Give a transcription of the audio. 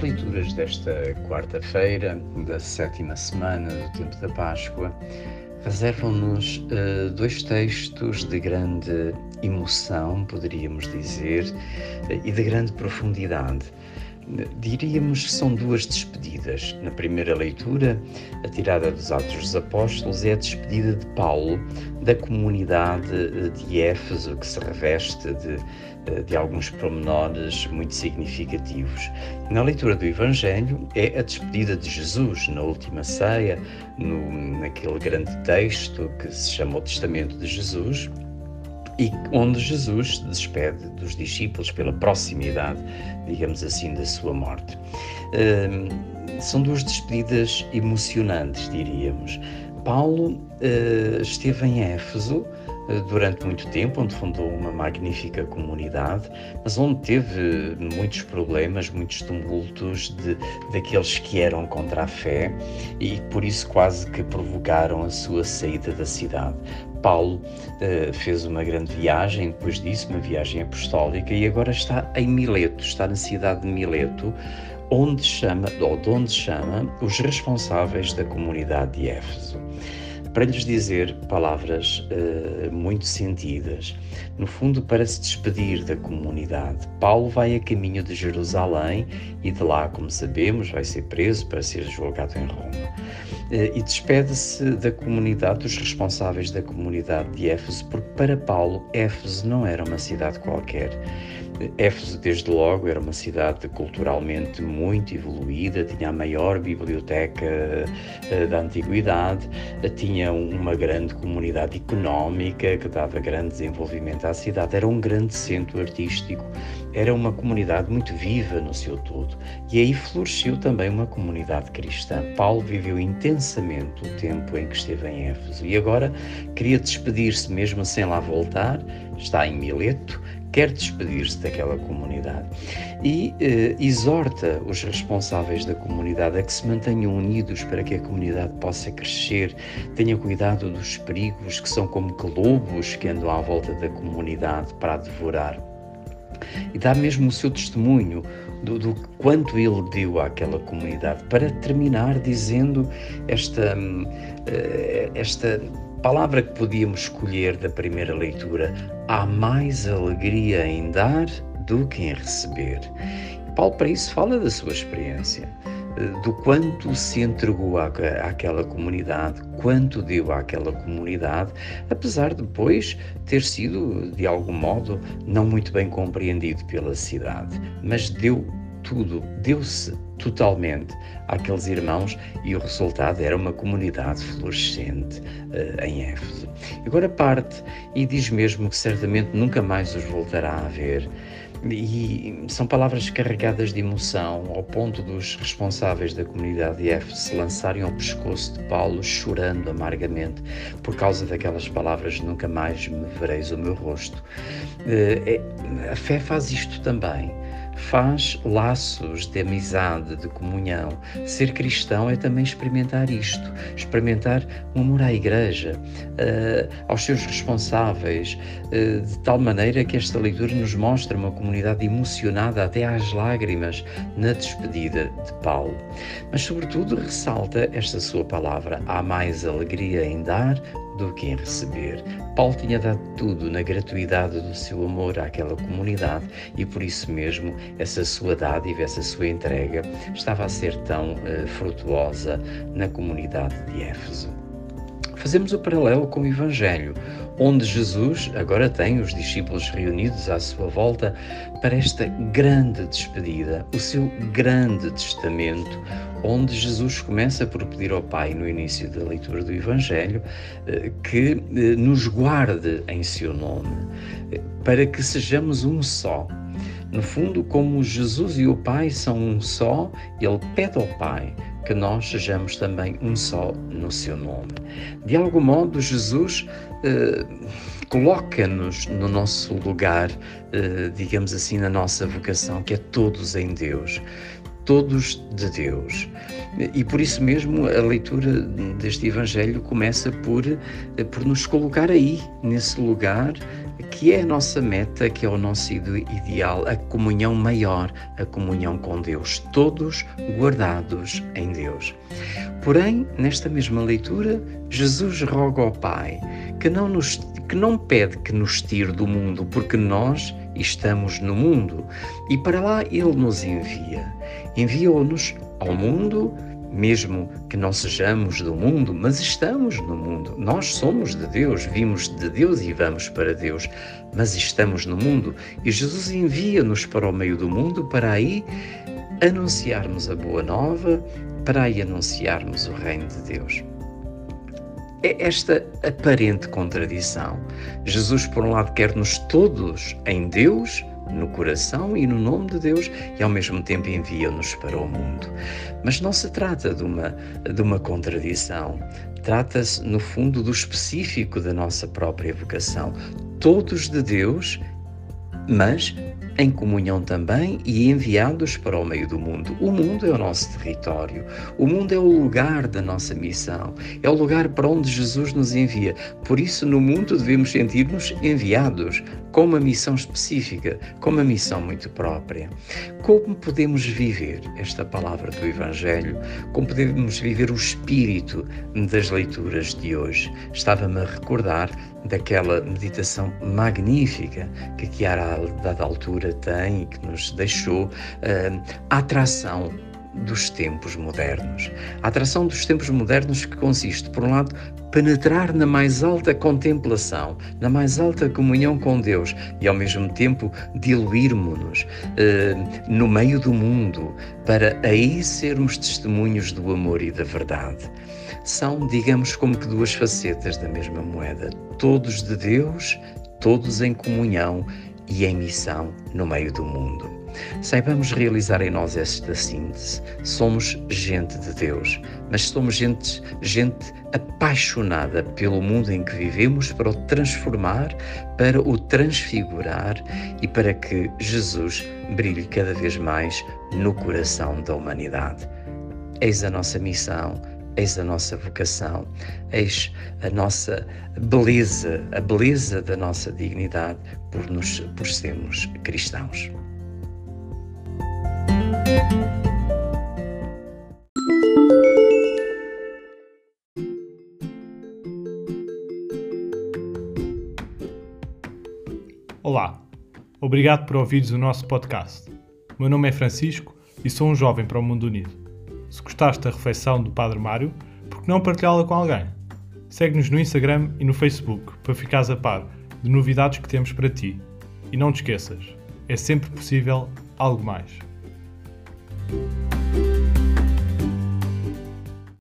As leituras desta quarta-feira, da sétima semana do tempo da Páscoa, reservam-nos uh, dois textos de grande emoção, poderíamos dizer, uh, e de grande profundidade. Diríamos que são duas despedidas. Na primeira leitura, a tirada dos Atos dos Apóstolos é a despedida de Paulo da comunidade de Éfeso, que se reveste de, de alguns promenores muito significativos. Na leitura do Evangelho, é a despedida de Jesus na última ceia, no, naquele grande texto que se chama o Testamento de Jesus e onde Jesus se despede dos discípulos pela proximidade, digamos assim, da sua morte. Uh, são duas despedidas emocionantes, diríamos. Paulo uh, esteve em Éfeso durante muito tempo, onde fundou uma magnífica comunidade, mas onde teve muitos problemas, muitos tumultos de, daqueles que eram contra a fé e por isso quase que provocaram a sua saída da cidade. Paulo uh, fez uma grande viagem depois disso, uma viagem apostólica, e agora está em Mileto, está na cidade de Mileto, onde chama, ou de onde chama os responsáveis da comunidade de Éfeso para lhes dizer palavras uh, muito sentidas, no fundo para se despedir da comunidade. Paulo vai a caminho de Jerusalém e de lá, como sabemos, vai ser preso para ser julgado em Roma. Uh, e despede-se da comunidade, dos responsáveis da comunidade de Éfeso, porque para Paulo Éfeso não era uma cidade qualquer Éfeso, desde logo, era uma cidade culturalmente muito evoluída, tinha a maior biblioteca uh, da antiguidade, tinha uma grande comunidade económica que dava grande desenvolvimento à cidade, era um grande centro artístico, era uma comunidade muito viva no seu todo. E aí floresceu também uma comunidade cristã. Paulo viveu intensamente o tempo em que esteve em Éfeso e agora queria despedir-se, mesmo sem lá voltar, está em Mileto quer despedir-se daquela comunidade e eh, exorta os responsáveis da comunidade a que se mantenham unidos para que a comunidade possa crescer, tenha cuidado dos perigos que são como que lobos que andam à volta da comunidade para a devorar. E dá mesmo o seu testemunho do, do, quanto ele deu àquela comunidade, para terminar dizendo esta, hum, eh, esta palavra que podíamos escolher da primeira leitura: há mais alegria em dar do que em receber. Paulo, para isso, fala da sua experiência, eh, do quanto se entregou à, àquela comunidade, quanto deu àquela comunidade, apesar de depois ter sido, de algum modo, não muito bem compreendido pela cidade, mas deu tudo, deu-se totalmente àqueles irmãos e o resultado era uma comunidade florescente uh, em Éfeso. Agora parte e diz mesmo que certamente nunca mais os voltará a ver. E são palavras carregadas de emoção, ao ponto dos responsáveis da comunidade de Éfeso se lançarem ao pescoço de Paulo, chorando amargamente por causa daquelas palavras: Nunca mais me vereis o meu rosto. Uh, a fé faz isto também faz laços de amizade, de comunhão. Ser cristão é também experimentar isto, experimentar um amor à Igreja, uh, aos seus responsáveis, uh, de tal maneira que esta leitura nos mostra uma comunidade emocionada até às lágrimas na despedida de Paulo. Mas, sobretudo, ressalta esta sua palavra: há mais alegria em dar do que em receber. Paulo tinha dado tudo na gratuidade do seu amor àquela comunidade e por isso mesmo essa sua dádiva, essa sua entrega estava a ser tão uh, frutuosa na comunidade de Éfeso. Fazemos o paralelo com o Evangelho, onde Jesus agora tem os discípulos reunidos à sua volta para esta grande despedida, o seu grande testamento, onde Jesus começa por pedir ao Pai, no início da leitura do Evangelho, eh, que eh, nos guarde em seu nome, eh, para que sejamos um só. No fundo, como Jesus e o Pai são um só, ele pede ao Pai que nós sejamos também um só no seu nome. De algum modo, Jesus eh, coloca-nos no nosso lugar, eh, digamos assim, na nossa vocação, que é todos em Deus todos de Deus. E por isso mesmo a leitura deste Evangelho começa por, por nos colocar aí, nesse lugar que é a nossa meta, que é o nosso ideal, a comunhão maior, a comunhão com Deus, todos guardados em Deus. Porém, nesta mesma leitura, Jesus roga ao Pai que não, nos, que não pede que nos tire do mundo, porque nós estamos no mundo e para lá Ele nos envia. Enviou-nos ao mundo mesmo que não sejamos do mundo, mas estamos no mundo. Nós somos de Deus, vimos de Deus e vamos para Deus, mas estamos no mundo e Jesus envia-nos para o meio do mundo para aí anunciarmos a boa nova, para aí anunciarmos o reino de Deus. É esta aparente contradição. Jesus, por um lado, quer-nos todos em Deus, no coração e no nome de Deus e ao mesmo tempo envia-nos para o mundo. Mas não se trata de uma, de uma contradição, trata-se, no fundo, do específico da nossa própria vocação. Todos de Deus, mas em comunhão também e enviados para o meio do mundo. O mundo é o nosso território, o mundo é o lugar da nossa missão, é o lugar para onde Jesus nos envia. Por isso, no mundo devemos sentir-nos enviados, com uma missão específica, com uma missão muito própria. Como podemos viver esta palavra do Evangelho? Como podemos viver o espírito das leituras de hoje? Estava-me a recordar daquela meditação magnífica que Chiara, a dada altura, tem e que nos deixou uh, a atração dos tempos modernos. A atração dos tempos modernos que consiste, por um lado, penetrar na mais alta contemplação, na mais alta comunhão com Deus e ao mesmo tempo diluirmos-nos eh, no meio do mundo para aí sermos testemunhos do amor e da verdade. São, digamos, como que duas facetas da mesma moeda, todos de Deus, todos em comunhão e em missão no meio do mundo. Saibamos realizar em nós esta síntese. Somos gente de Deus, mas somos gente, gente apaixonada pelo mundo em que vivemos para o transformar, para o transfigurar e para que Jesus brilhe cada vez mais no coração da humanidade. Eis a nossa missão, eis a nossa vocação, eis a nossa beleza, a beleza da nossa dignidade por, nos, por sermos cristãos. Olá, obrigado por ouvires o nosso podcast. Meu nome é Francisco e sou um jovem para o mundo unido. Se gostaste da refeição do Padre Mário, por que não partilhá-la com alguém? Segue-nos no Instagram e no Facebook para ficares a par de novidades que temos para ti. E não te esqueças, é sempre possível algo mais. you